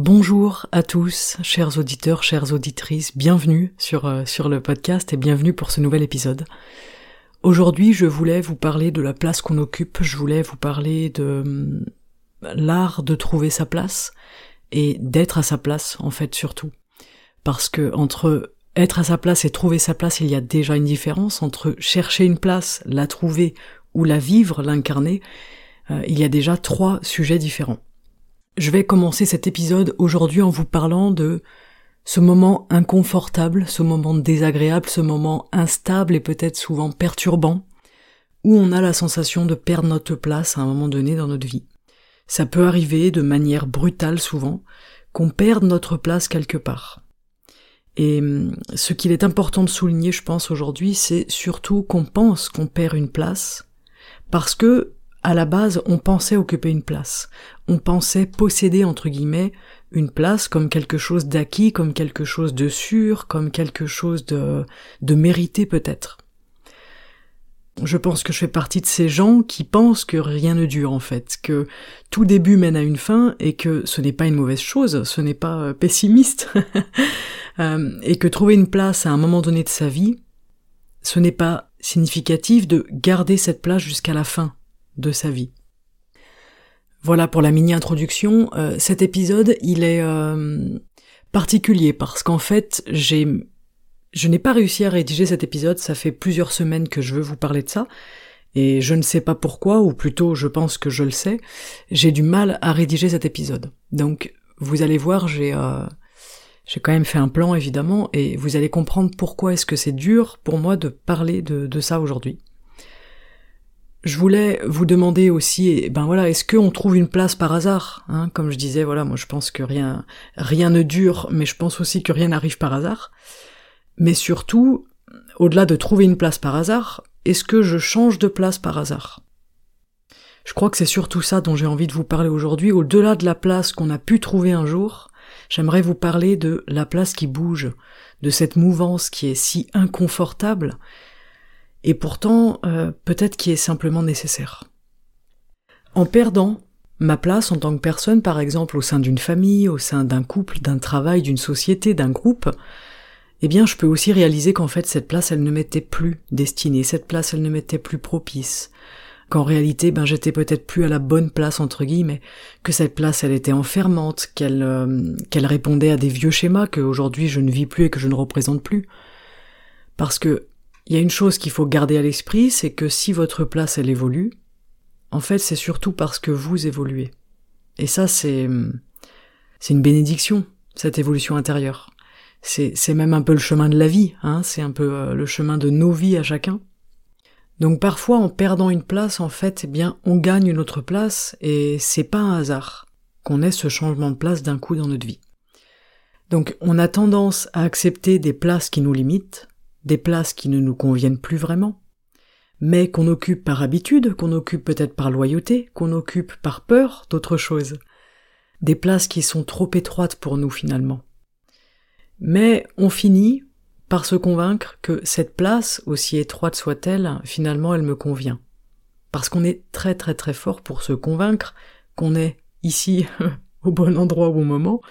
Bonjour à tous, chers auditeurs, chères auditrices, bienvenue sur, euh, sur le podcast et bienvenue pour ce nouvel épisode. Aujourd'hui, je voulais vous parler de la place qu'on occupe, je voulais vous parler de hum, l'art de trouver sa place et d'être à sa place en fait surtout. Parce que entre être à sa place et trouver sa place, il y a déjà une différence entre chercher une place, la trouver ou la vivre, l'incarner. Euh, il y a déjà trois sujets différents. Je vais commencer cet épisode aujourd'hui en vous parlant de ce moment inconfortable, ce moment désagréable, ce moment instable et peut-être souvent perturbant, où on a la sensation de perdre notre place à un moment donné dans notre vie. Ça peut arriver de manière brutale souvent, qu'on perde notre place quelque part. Et hum, ce qu'il est important de souligner, je pense, aujourd'hui, c'est surtout qu'on pense qu'on perd une place, parce que, à la base, on pensait occuper une place. On pensait posséder, entre guillemets, une place comme quelque chose d'acquis, comme quelque chose de sûr, comme quelque chose de, de mérité peut-être. Je pense que je fais partie de ces gens qui pensent que rien ne dure en fait, que tout début mène à une fin et que ce n'est pas une mauvaise chose, ce n'est pas euh, pessimiste, euh, et que trouver une place à un moment donné de sa vie, ce n'est pas significatif de garder cette place jusqu'à la fin de sa vie. Voilà pour la mini-introduction. Euh, cet épisode, il est particulier parce qu'en fait, j'ai je n'ai pas réussi à rédiger cet épisode, ça fait plusieurs semaines que je veux vous parler de ça, et je ne sais pas pourquoi, ou plutôt je pense que je le sais, j'ai du mal à rédiger cet épisode. Donc vous allez voir, j'ai euh, j'ai quand même fait un plan évidemment, et vous allez comprendre pourquoi est-ce que c'est dur pour moi de parler de ça aujourd'hui. Je voulais vous demander aussi, ben voilà, est-ce qu'on trouve une place par hasard hein? Comme je disais, voilà, moi je pense que rien, rien ne dure, mais je pense aussi que rien n'arrive par hasard. Mais surtout, au-delà de trouver une place par hasard, est-ce que je change de place par hasard? Je crois que c'est surtout ça dont j'ai envie de vous parler aujourd'hui. Au-delà de la place qu'on a pu trouver un jour, j'aimerais vous parler de la place qui bouge, de cette mouvance qui est si inconfortable, et pourtant euh, peut-être qui est simplement nécessaire. En perdant ma place en tant que personne, par exemple au sein d'une famille, au sein d'un couple, d'un travail, d'une société, d'un groupe, eh bien je peux aussi réaliser qu'en fait cette place elle ne m'était plus destinée, cette place elle ne m'était plus propice, qu'en réalité ben j'étais peut-être plus à la bonne place entre guillemets, que cette place elle était enfermante, qu'elle euh, qu'elle répondait à des vieux schémas que aujourd'hui je ne vis plus et que je ne représente plus. Parce que il y a une chose qu'il faut garder à l'esprit, c'est que si votre place elle évolue, en fait c'est surtout parce que vous évoluez. Et ça c'est c'est une bénédiction cette évolution intérieure c'est même un peu le chemin de la vie, hein, c'est un peu euh, le chemin de nos vies à chacun. Donc parfois en perdant une place, en fait, eh bien, on gagne une autre place et c'est pas un hasard qu'on ait ce changement de place d'un coup dans notre vie. Donc on a tendance à accepter des places qui nous limitent, des places qui ne nous conviennent plus vraiment, mais qu'on occupe par habitude, qu'on occupe peut-être par loyauté, qu'on occupe par peur d'autre chose. Des places qui sont trop étroites pour nous finalement. Mais on finit par se convaincre que cette place, aussi étroite soit-elle, finalement elle me convient. Parce qu'on est très très très fort pour se convaincre qu'on est ici au bon endroit au bon moment,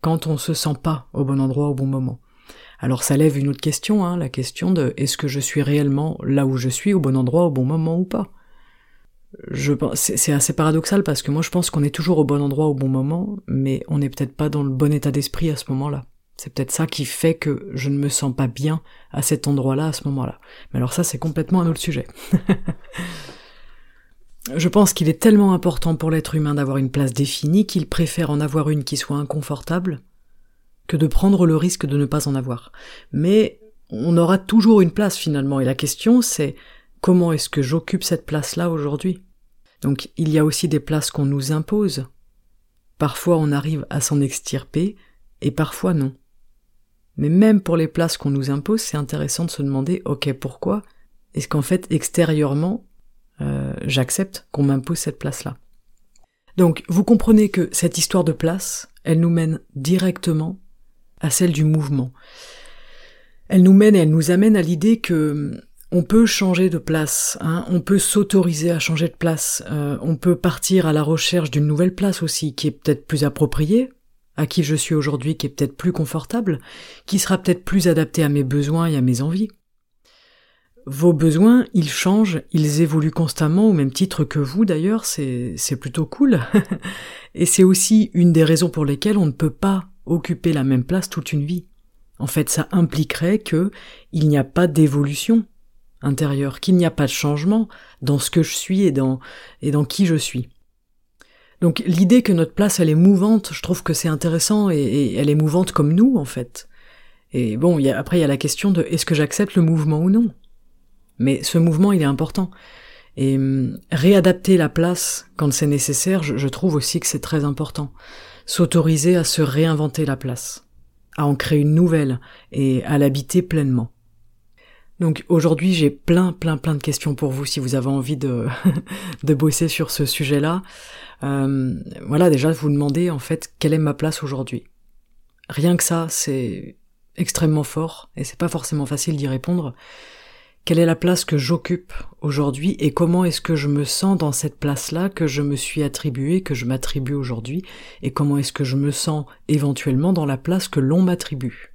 quand on se sent pas au bon endroit au bon moment. Alors ça lève une autre question, hein, la question de est-ce que je suis réellement là où je suis au bon endroit au bon moment ou pas? Je c'est assez paradoxal parce que moi je pense qu'on est toujours au bon endroit au bon moment, mais on n'est peut-être pas dans le bon état d'esprit à ce moment-là. C'est peut-être ça qui fait que je ne me sens pas bien à cet endroit-là, à ce moment-là. Mais alors ça, c'est complètement un autre sujet. je pense qu'il est tellement important pour l'être humain d'avoir une place définie qu'il préfère en avoir une qui soit inconfortable que de prendre le risque de ne pas en avoir. Mais on aura toujours une place finalement, et la question c'est comment est-ce que j'occupe cette place-là aujourd'hui? Donc il y a aussi des places qu'on nous impose. Parfois on arrive à s'en extirper et parfois non. Mais même pour les places qu'on nous impose, c'est intéressant de se demander, ok, pourquoi est-ce qu'en fait, extérieurement, euh, j'accepte qu'on m'impose cette place-là? Donc, vous comprenez que cette histoire de place, elle nous mène directement à celle du mouvement. Elle nous mène elle nous amène à l'idée que hum, on peut changer de place, hein, on peut s'autoriser à changer de place, euh, on peut partir à la recherche d'une nouvelle place aussi, qui est peut-être plus appropriée, à qui je suis aujourd'hui qui est peut-être plus confortable, qui sera peut-être plus adapté à mes besoins et à mes envies. Vos besoins, ils changent, ils évoluent constamment au même titre que vous d'ailleurs, c'est plutôt cool. et c'est aussi une des raisons pour lesquelles on ne peut pas occuper la même place toute une vie. En fait, ça impliquerait que il n'y a pas d'évolution intérieure, qu'il n'y a pas de changement dans ce que je suis et dans, et dans qui je suis. Donc l'idée que notre place elle est mouvante, je trouve que c'est intéressant et, elle est mouvante comme nous en fait. Et bon, après il y a la question de est-ce que j'accepte le mouvement ou non? Mais ce mouvement il est important. Et hum, réadapter la place quand c'est nécessaire, je trouve aussi que c'est très important. S'autoriser à se réinventer la place, à en créer une nouvelle et à l'habiter pleinement. Donc aujourd'hui j'ai plein plein plein de questions pour vous si vous avez envie de, de bosser sur ce sujet-là. Euh, voilà déjà vous demandez en fait quelle est ma place aujourd'hui. Rien que ça c'est extrêmement fort et c'est pas forcément facile d'y répondre. Quelle est la place que j'occupe aujourd'hui et comment est-ce que je me sens dans cette place-là que je me suis attribuée, que je m'attribue aujourd'hui et comment est-ce que je me sens éventuellement dans la place que l'on m'attribue?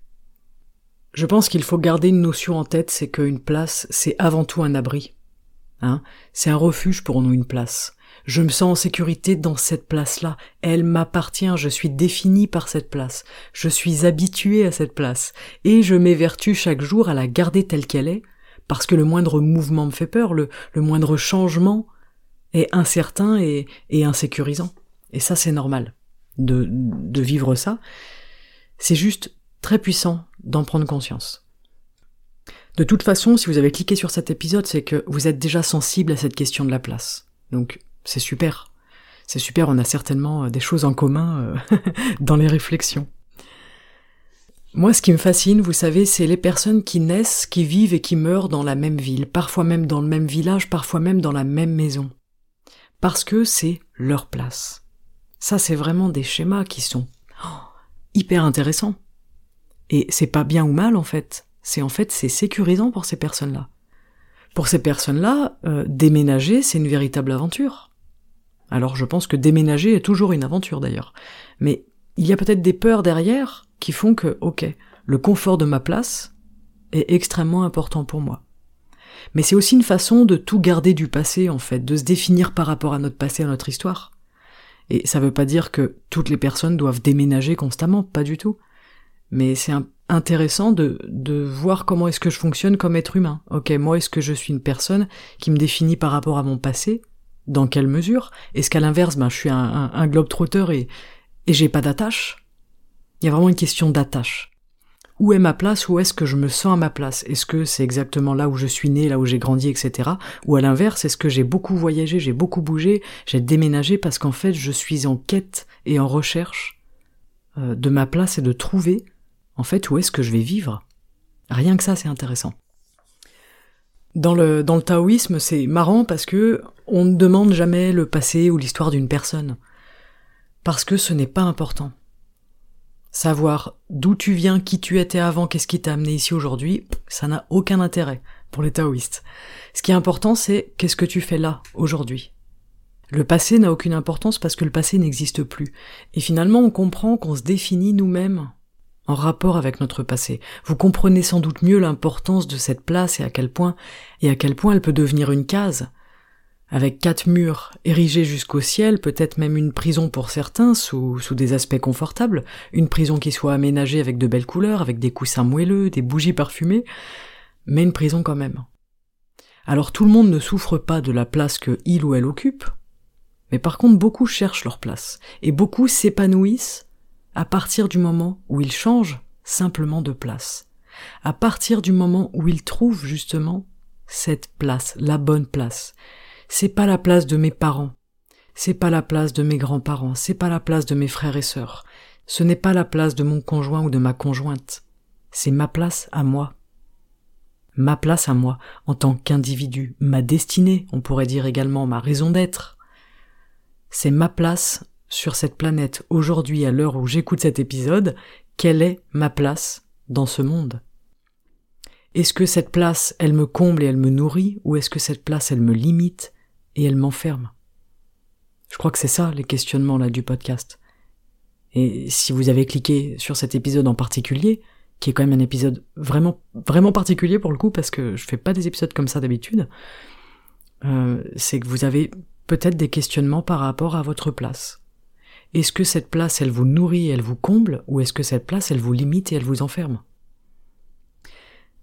Je pense qu'il faut garder une notion en tête, c'est qu'une place, c'est avant tout un abri. Hein c'est un refuge pour nous, une place. Je me sens en sécurité dans cette place-là. Elle m'appartient, je suis défini par cette place. Je suis habitué à cette place. Et je m'évertue chaque jour à la garder telle qu'elle est, parce que le moindre mouvement me fait peur, le, moindre changement est incertain et, et insécurisant. Et ça, c'est normal de, de vivre ça. C'est juste très puissant d'en prendre conscience. De toute façon, si vous avez cliqué sur cet épisode, c'est que vous êtes déjà sensible à cette question de la place. Donc, c'est super. C'est super, on a certainement euh, des choses en commun euh, dans les réflexions. Moi, ce qui me fascine, vous savez, c'est les personnes qui naissent, qui vivent et qui meurent dans la même ville, parfois même dans le même village, parfois même dans la même maison. Parce que c'est leur place. Ça, c'est vraiment des schémas qui sont oh, hyper intéressants. Et c'est pas bien ou mal en fait. C'est en fait c'est sécurisant pour ces personnes-là. Pour ces personnes-là, euh, déménager c'est une véritable aventure. Alors je pense que déménager est toujours une aventure d'ailleurs. Mais il y a peut-être des peurs derrière qui font que, ok, le confort de ma place est extrêmement important pour moi. Mais c'est aussi une façon de tout garder du passé en fait, de se définir par rapport à notre passé, à notre histoire. Et ça veut pas dire que toutes les personnes doivent déménager constamment, pas du tout mais c'est intéressant de, voir comment est-ce que je fonctionne comme être humain. Ok, moi est-ce que je suis une personne qui me définit par rapport à mon passé? Dans quelle mesure? Est-ce qu'à l'inverse, ben, je suis un, un, globe trotteur et, et j'ai pas d'attache? Il y a vraiment une question d'attache. Où est ma place? Où est-ce que je me sens à ma place? Est-ce que c'est exactement là où je suis né, là où j'ai grandi, etc. Ou à l'inverse, est-ce que j'ai beaucoup voyagé, j'ai beaucoup bougé, j'ai déménagé parce qu'en fait je suis en quête et en recherche euh, de ma place et de trouver en fait, où est-ce que je vais vivre? Rien que ça, c'est intéressant. Dans le, dans le taoïsme, c'est marrant parce que on ne demande jamais le passé ou l'histoire d'une personne. Parce que ce n'est pas important. Savoir d'où tu viens, qui tu étais avant, qu'est-ce qui t'a amené ici aujourd'hui, ça n'a aucun intérêt pour les taoïstes. Ce qui est important, c'est qu'est-ce que tu fais là, aujourd'hui. Le passé n'a aucune importance parce que le passé n'existe plus. Et finalement, on comprend qu'on se définit nous-mêmes en rapport avec notre passé. Vous comprenez sans doute mieux l'importance de cette place et à quel point, et à quel point elle peut devenir une case. Avec quatre murs érigés jusqu'au ciel, peut-être même une prison pour certains, sous, des aspects confortables, une prison qui soit aménagée avec de belles couleurs, avec des coussins moelleux, des bougies parfumées, mais une prison quand même. Alors tout le monde ne souffre pas de la place que il ou elle occupe, mais par contre beaucoup cherchent leur place, et beaucoup s'épanouissent à partir du moment où il change simplement de place, à partir du moment où il trouve justement cette place, la bonne place. C'est pas la place de mes parents. C'est pas la place de mes grands-parents. C'est pas la place de mes frères et sœurs. Ce n'est pas la place de mon conjoint ou de ma conjointe. C'est ma place à moi. Ma place à moi, en tant qu'individu, ma destinée, on pourrait dire également ma raison d'être. C'est ma place sur cette planète aujourd'hui à l'heure où j'écoute cet épisode, quelle est ma place dans ce monde? Est-ce que cette place, elle me comble et elle me nourrit, ou est-ce que cette place, elle me limite et elle m'enferme? Je crois que c'est ça les questionnements là du podcast. Et si vous avez cliqué sur cet épisode en particulier, qui est quand même un épisode vraiment vraiment particulier pour le coup parce que je fais pas des épisodes comme ça d'habitude, euh, c'est que vous avez peut-être des questionnements par rapport à votre place. Est-ce que cette place elle vous nourrit, elle vous comble, ou est-ce que cette place elle vous limite et elle vous enferme?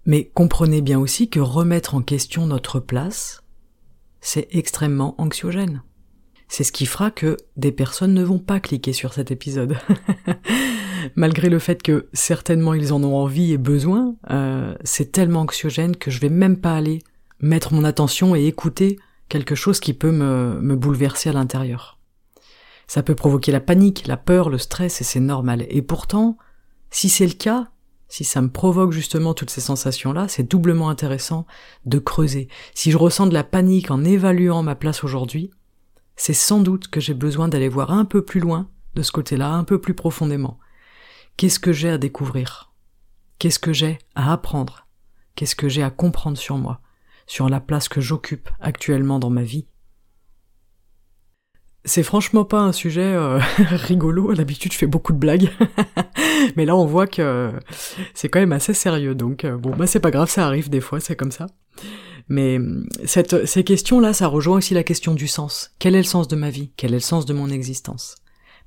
Mais comprenez bien aussi que remettre en question notre place, c'est extrêmement anxiogène. C'est ce qui fera que des personnes ne vont pas cliquer sur cet épisode. Malgré le fait que certainement ils en ont envie et besoin, euh, c'est tellement anxiogène que je vais même pas aller mettre mon attention et écouter quelque chose qui peut me, me bouleverser à l'intérieur. Ça peut provoquer la panique, la peur, le stress, et c'est normal. Et pourtant, si c'est le cas, si ça me provoque justement toutes ces sensations-là, c'est doublement intéressant de creuser. Si je ressens de la panique en évaluant ma place aujourd'hui, c'est sans doute que j'ai besoin d'aller voir un peu plus loin de ce côté-là, un peu plus profondément. Qu'est-ce que j'ai à découvrir? Qu'est-ce que j'ai à apprendre? Qu'est-ce que j'ai à comprendre sur moi, sur la place que j'occupe actuellement dans ma vie? C'est franchement pas un sujet euh, rigolo, à l'habitude je fais beaucoup de blagues, mais là on voit que c'est quand même assez sérieux, donc euh, bon bah c'est pas grave, ça arrive des fois, c'est comme ça. Mais cette, ces questions-là, ça rejoint aussi la question du sens. Quel est le sens de ma vie? Quel est le sens de mon existence?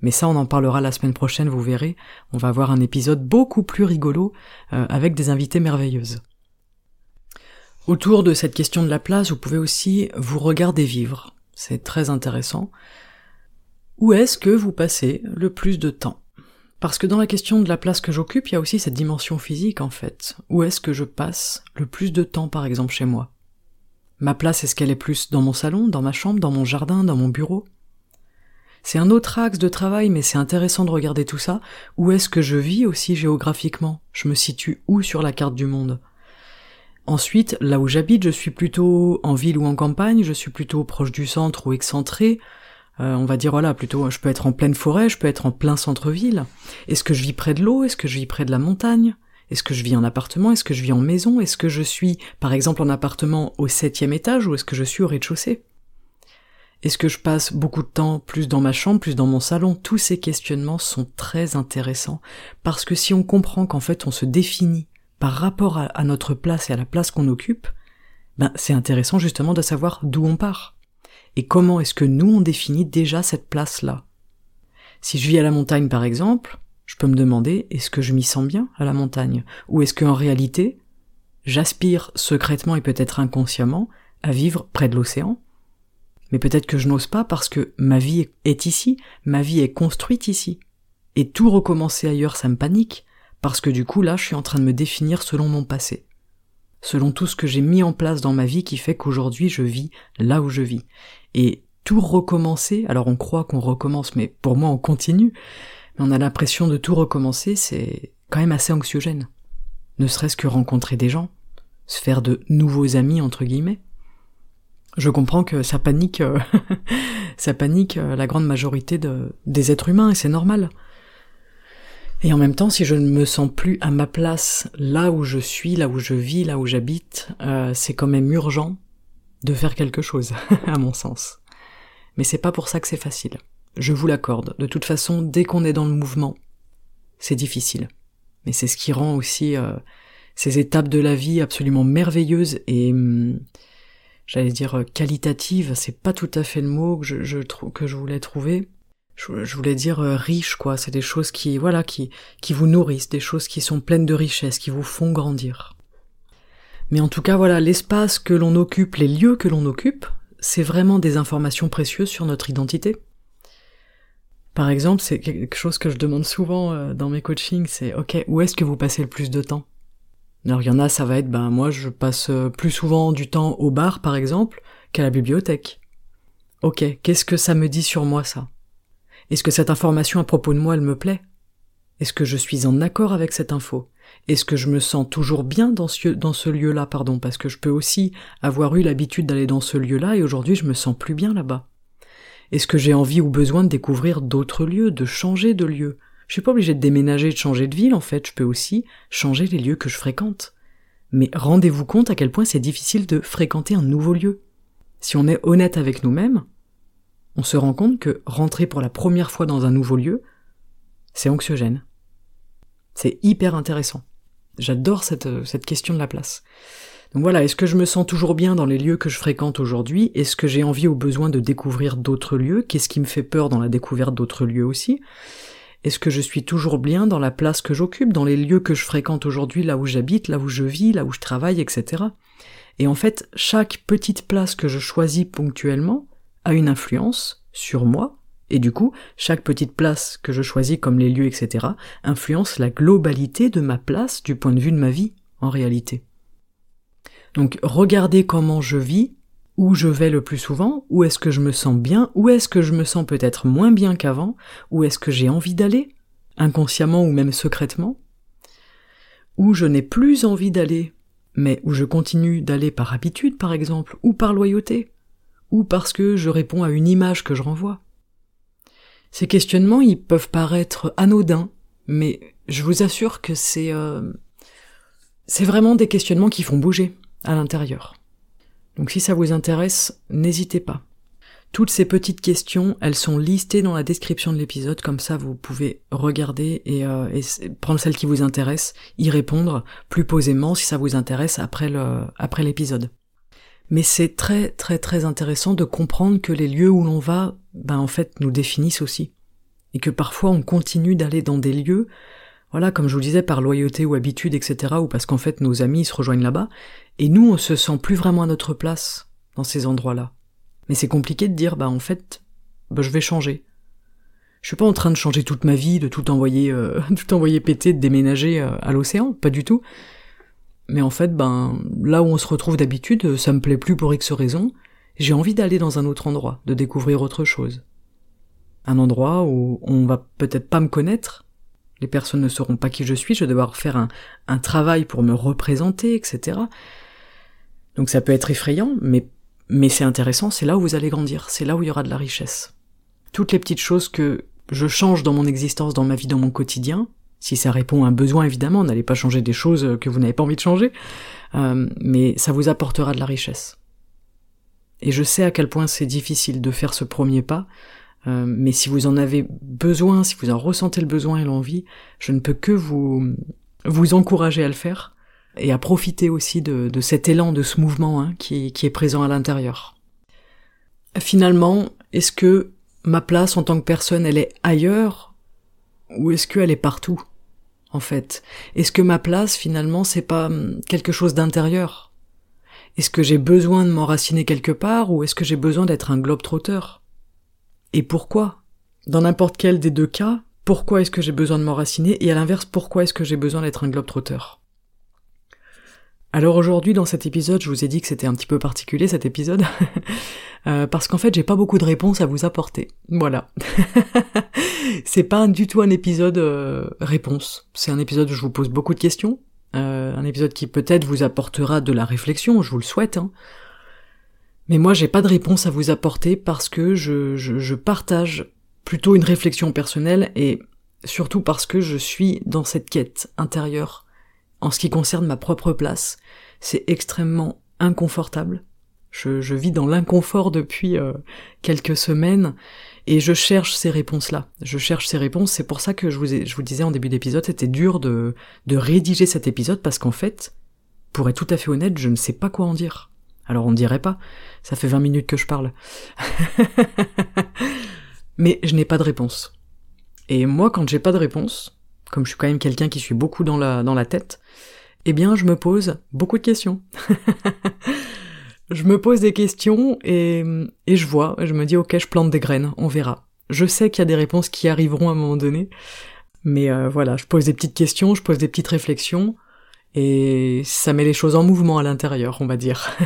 Mais ça, on en parlera la semaine prochaine, vous verrez. On va avoir un épisode beaucoup plus rigolo euh, avec des invités merveilleuses. Autour de cette question de la place, vous pouvez aussi vous regarder vivre. C'est très intéressant. Où est-ce que vous passez le plus de temps? Parce que dans la question de la place que j'occupe, il y a aussi cette dimension physique en fait. Où est-ce que je passe le plus de temps par exemple chez moi? Ma place, est-ce qu'elle est plus dans mon salon, dans ma chambre, dans mon jardin, dans mon bureau? C'est un autre axe de travail, mais c'est intéressant de regarder tout ça. Où est-ce que je vis aussi géographiquement? Je me situe où sur la carte du monde? Ensuite, là où j'habite, je suis plutôt en ville ou en campagne, je suis plutôt proche du centre ou excentré, euh, on va dire voilà, plutôt je peux être en pleine forêt, je peux être en plein centre-ville. Est-ce que je vis près de l'eau? Est-ce que je vis près de la montagne? Est-ce que je vis en appartement? Est-ce que je vis en maison? Est-ce que je suis, par exemple, en appartement au septième étage ou est-ce que je suis au rez-de-chaussée? Est-ce que je passe beaucoup de temps plus dans ma chambre, plus dans mon salon? Tous ces questionnements sont très intéressants. Parce que si on comprend qu'en fait on se définit par rapport à, notre place et à la place qu'on occupe, ben c'est intéressant justement de savoir d'où on part et comment est-ce que nous on définit déjà cette place-là? Si je vis à la montagne par exemple, je peux me demander est-ce que je m'y sens bien à la montagne? Ou est-ce qu'en réalité, j'aspire secrètement et peut-être inconsciemment à vivre près de l'océan? Mais peut-être que je n'ose pas parce que ma vie est ici, ma vie est construite ici. Et tout recommencer ailleurs, ça me panique, parce que du coup là, je suis en train de me définir selon mon passé. Selon tout ce que j'ai mis en place dans ma vie qui fait qu'aujourd'hui je vis là où je vis. Et tout recommencer, alors on croit qu'on recommence, mais pour moi on continue, mais on a l'impression de tout recommencer, c'est quand même assez anxiogène. Ne serait-ce que rencontrer des gens, se faire de nouveaux amis entre guillemets. Je comprends que ça panique, euh, ça panique euh, la grande majorité de, des êtres humains et c'est normal. Et en même temps, si je ne me sens plus à ma place là où je suis, là où je vis, là où j'habite, euh, c'est quand même urgent de faire quelque chose, à mon sens. Mais c'est pas pour ça que c'est facile je vous l'accorde. De toute façon, dès qu'on est dans le mouvement, c'est difficile. Mais c'est ce qui rend aussi euh, ces étapes de la vie absolument merveilleuses et hum, j'allais dire qualitatives. C'est pas tout à fait le mot que je, je que je voulais trouver. Je, voulais dire euh, riche, quoi. C'est des choses qui, voilà, qui, qui vous nourrissent, des choses qui sont pleines de richesse, qui vous font grandir. Mais en tout cas, voilà, l'espace que l'on occupe, les lieux que l'on occupe, c'est vraiment des informations précieuses sur notre identité. Par exemple, c'est quelque chose que je demande souvent euh, dans mes coachings, c'est ok, où est-ce que vous passez le plus de temps? Alors il y en a, ça va être, ben moi je passe euh, plus souvent du temps au bar par exemple qu'à la bibliothèque. Ok, qu'est-ce que ça me dit sur moi ça? Est-ce que cette information à propos de moi elle me plaît? Est-ce que je suis en accord avec cette info? Est-ce que je me sens toujours bien dans ce, lieu-là, pardon, parce que je peux aussi avoir eu l'habitude d'aller dans ce lieu-là et aujourd'hui je me sens plus bien là-bas. Est-ce que j'ai envie ou besoin de découvrir d'autres lieux, de changer de lieu? Je suis pas obligé de déménager, de changer de ville, en fait, je peux aussi changer les lieux que je fréquente. Mais rendez-vous compte à quel point c'est difficile de fréquenter un nouveau lieu. Si on est honnête avec nous-mêmes, on se rend compte que rentrer pour la première fois dans un nouveau lieu, c'est anxiogène. C'est hyper intéressant. J'adore cette, cette question de la place. Donc voilà, est-ce que je me sens toujours bien dans les lieux que je fréquente aujourd'hui? Est-ce que j'ai envie ou besoin de découvrir d'autres lieux? Qu'est-ce qui me fait peur dans la découverte d'autres lieux aussi? Est-ce que je suis toujours bien dans la place que j'occupe, dans les lieux que je fréquente aujourd'hui, là où j'habite, là où je vis, là où je travaille, etc. Et en fait, chaque petite place que je choisis ponctuellement a une influence sur moi, et du coup, chaque petite place que je choisis comme les lieux, etc., influence la globalité de ma place du point de vue de ma vie, en réalité. Donc, regardez comment je vis où je vais le plus souvent, où est-ce que je me sens bien, où est-ce que je me sens peut-être moins bien qu'avant, où est-ce que j'ai envie d'aller, inconsciemment ou même secrètement, où je n'ai plus envie d'aller, mais où je continue d'aller par habitude par exemple, ou par loyauté, ou parce que je réponds à une image que je renvoie. Ces questionnements, ils peuvent paraître anodins, mais je vous assure que c'est euh, c'est vraiment des questionnements qui font bouger à l'intérieur. Donc si ça vous intéresse, n'hésitez pas. Toutes ces petites questions, elles sont listées dans la description de l'épisode, comme ça vous pouvez regarder et, euh, prendre celle qui vous intéresse, y répondre plus posément si ça vous intéresse après l'épisode. Mais c'est très très très intéressant de comprendre que les lieux où l'on va, ben en fait, nous définissent aussi. Et que parfois on continue d'aller dans des lieux, voilà, comme je vous disais, par loyauté ou habitude, etc., ou parce qu'en fait nos amis se rejoignent là-bas, et nous, on se sent plus vraiment à notre place dans ces endroits-là. Mais c'est compliqué de dire, bah en fait, bah, je vais changer. Je suis pas en train de changer toute ma vie, de tout envoyer, euh, tout envoyer péter, de déménager euh, à l'océan, pas du tout. Mais en fait, ben là où on se retrouve d'habitude, ça me plaît plus pour X raisons. J'ai envie d'aller dans un autre endroit, de découvrir autre chose. Un endroit où on va peut-être pas me connaître, les personnes ne sauront pas qui je suis, je vais devoir faire un, un travail pour me représenter, etc. Donc ça peut être effrayant, mais, mais c'est intéressant, c'est là où vous allez grandir, c'est là où il y aura de la richesse. Toutes les petites choses que je change dans mon existence, dans ma vie, dans mon quotidien, si ça répond à un besoin évidemment, n'allez pas changer des choses que vous n'avez pas envie de changer, euh, mais ça vous apportera de la richesse. Et je sais à quel point c'est difficile de faire ce premier pas, euh, mais si vous en avez besoin, si vous en ressentez le besoin et l'envie, je ne peux que vous vous encourager à le faire, et à profiter aussi de, cet élan, de ce mouvement hein, qui, qui est présent à l'intérieur. Finalement, est-ce que ma place en tant que personne, elle est ailleurs ou est-ce qu'elle est partout? En fait. Est-ce que ma place finalement c'est pas hum, quelque chose d'intérieur? Est-ce que j'ai besoin de m'enraciner quelque part ou est-ce que j'ai besoin d'être un globe-trotteur? Et pourquoi? Dans n'importe quel des deux cas, pourquoi est-ce que j'ai besoin de m'enraciner et à l'inverse pourquoi est-ce que j'ai besoin d'être un globe-trotteur? Alors aujourd'hui dans cet épisode, je vous ai dit que c'était un petit peu particulier cet épisode, euh, parce qu'en fait j'ai pas beaucoup de réponses à vous apporter. Voilà. c'est pas du tout un épisode euh, réponse, c'est un épisode où je vous pose beaucoup de questions, euh, un épisode qui peut-être vous apportera de la réflexion, je vous le souhaite. Hein. Mais moi j'ai pas de réponse à vous apporter parce que je, je partage plutôt une réflexion personnelle et surtout parce que je suis dans cette quête intérieure en ce qui concerne ma propre place, c'est extrêmement inconfortable. Je, vis dans l'inconfort depuis euh, quelques semaines et je cherche ces réponses-là. Je cherche ces réponses. C'est pour ça que je vous, je vous disais en début d'épisode, c'était dur de, de rédiger cet épisode parce qu'en fait, pour être tout à fait honnête, je ne sais pas quoi en dire. Alors on ne dirait pas. Ça fait 20 minutes que je parle. Mais je n'ai pas de réponse. Et moi, quand j'ai pas de réponse, comme je suis quand même quelqu'un qui suis beaucoup dans la, dans la tête, eh bien je me pose beaucoup de questions. je me pose des questions et, et je vois, je me dis ok je plante des graines, on verra. Je sais qu'il y a des réponses qui arriveront à un moment donné, mais euh, voilà, je pose des petites questions, je pose des petites réflexions, Et ça met les choses en mouvement à l'intérieur, on va dire.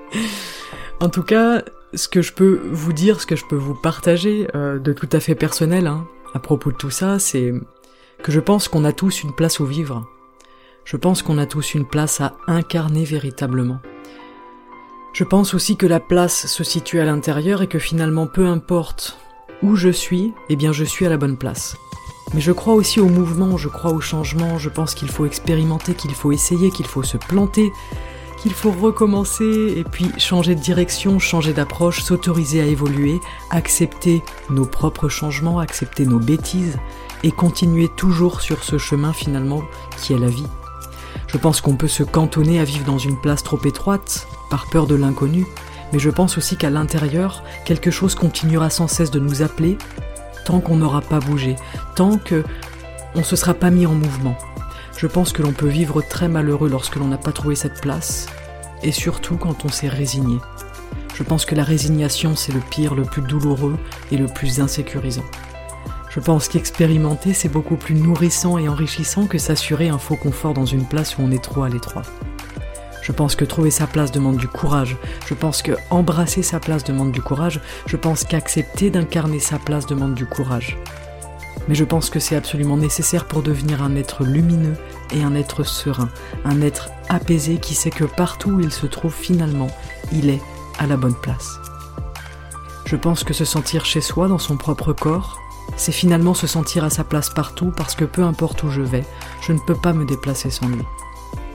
en tout cas, ce que je peux vous dire, ce que je peux vous partager euh, de tout à fait personnel hein, à propos de tout ça, c'est que je pense qu'on a tous une place au vivre. Je pense qu'on a tous une place à incarner véritablement. Je pense aussi que la place se situe à l'intérieur et que finalement peu importe où je suis, eh bien je suis à la bonne place. Mais je crois aussi au mouvement, je crois au changement, je pense qu'il faut expérimenter, qu'il faut essayer, qu'il faut se planter, qu'il faut recommencer et puis changer de direction, changer d'approche, s'autoriser à évoluer, accepter nos propres changements, accepter nos bêtises et continuer toujours sur ce chemin finalement qui est la vie. Je pense qu'on peut se cantonner à vivre dans une place trop étroite, par peur de l'inconnu, mais je pense aussi qu'à l'intérieur, quelque chose continuera sans cesse de nous appeler tant qu'on n'aura pas bougé, tant que on se sera pas mis en mouvement. Je pense que l'on peut vivre très malheureux lorsque l'on n'a pas trouvé cette place, et surtout quand on s'est résigné. Je pense que la résignation, c'est le pire, le plus douloureux et le plus insécurisant. Je pense qu'expérimenter, c'est beaucoup plus nourrissant et enrichissant que s'assurer un faux confort dans une place où on est trop à l'étroit. Je pense que trouver sa place demande du courage. Je pense que embrasser sa place demande du courage. Je pense qu'accepter d'incarner sa place demande du courage. Mais je pense que c'est absolument nécessaire pour devenir un être lumineux et un être serein, un être apaisé qui sait que partout où il se trouve finalement, il est à la bonne place. Je pense que se sentir chez soi dans son propre corps, c'est finalement se sentir à sa place partout parce que peu importe où je vais, je ne peux pas me déplacer sans lui.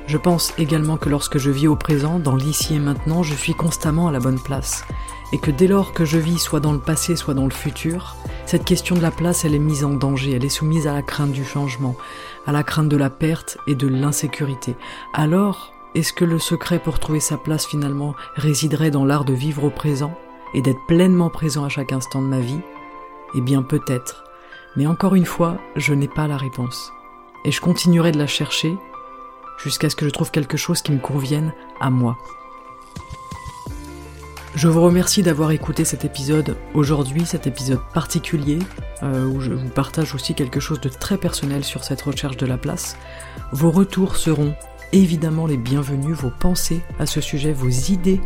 Je pense également que lorsque je vis au présent, dans l'ici et maintenant, je suis constamment à la bonne place. Et que dès lors que je vis soit dans le passé, soit dans le futur, cette question de la place, elle est mise en danger, elle est soumise à la crainte du changement, à la crainte de la perte et de l'insécurité. Alors, est-ce que le secret pour trouver sa place finalement résiderait dans l'art de vivre au présent et d'être pleinement présent à chaque instant de ma vie? Eh bien peut-être. Mais encore une fois, je n'ai pas la réponse. Et je continuerai de la chercher jusqu'à ce que je trouve quelque chose qui me convienne à moi. Je vous remercie d'avoir écouté cet épisode aujourd'hui, cet épisode particulier, euh, où je vous partage aussi quelque chose de très personnel sur cette recherche de la place. Vos retours seront évidemment les bienvenus, vos pensées à ce sujet, vos idées,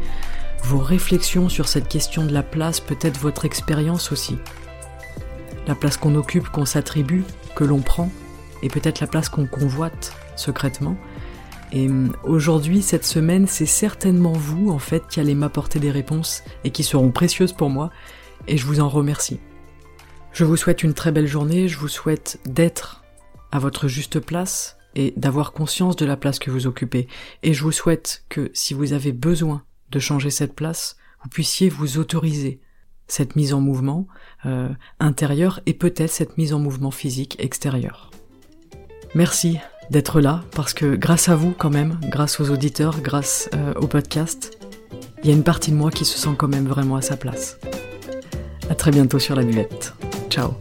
vos réflexions sur cette question de la place, peut-être votre expérience aussi. La place qu'on occupe, qu'on s'attribue, que l'on prend, et peut-être la place qu'on convoite secrètement, et hum, aujourd'hui, cette semaine, c'est certainement vous, en fait, qui allez m'apporter des réponses et qui seront précieuses pour moi, et je vous en remercie. Je vous souhaite une très belle journée, je vous souhaite d'être à votre juste place et d'avoir conscience de la place que vous occupez. Et je vous souhaite que si vous avez besoin de changer cette place, vous puissiez vous autoriser cette mise en mouvement euh, intérieur et peut-être cette mise en mouvement physique extérieur. Merci d'être là, parce que grâce à vous quand même, grâce aux auditeurs, grâce euh, au podcast, il y a une partie de moi qui se sent quand même vraiment à sa place. À très bientôt sur la buvette. Ciao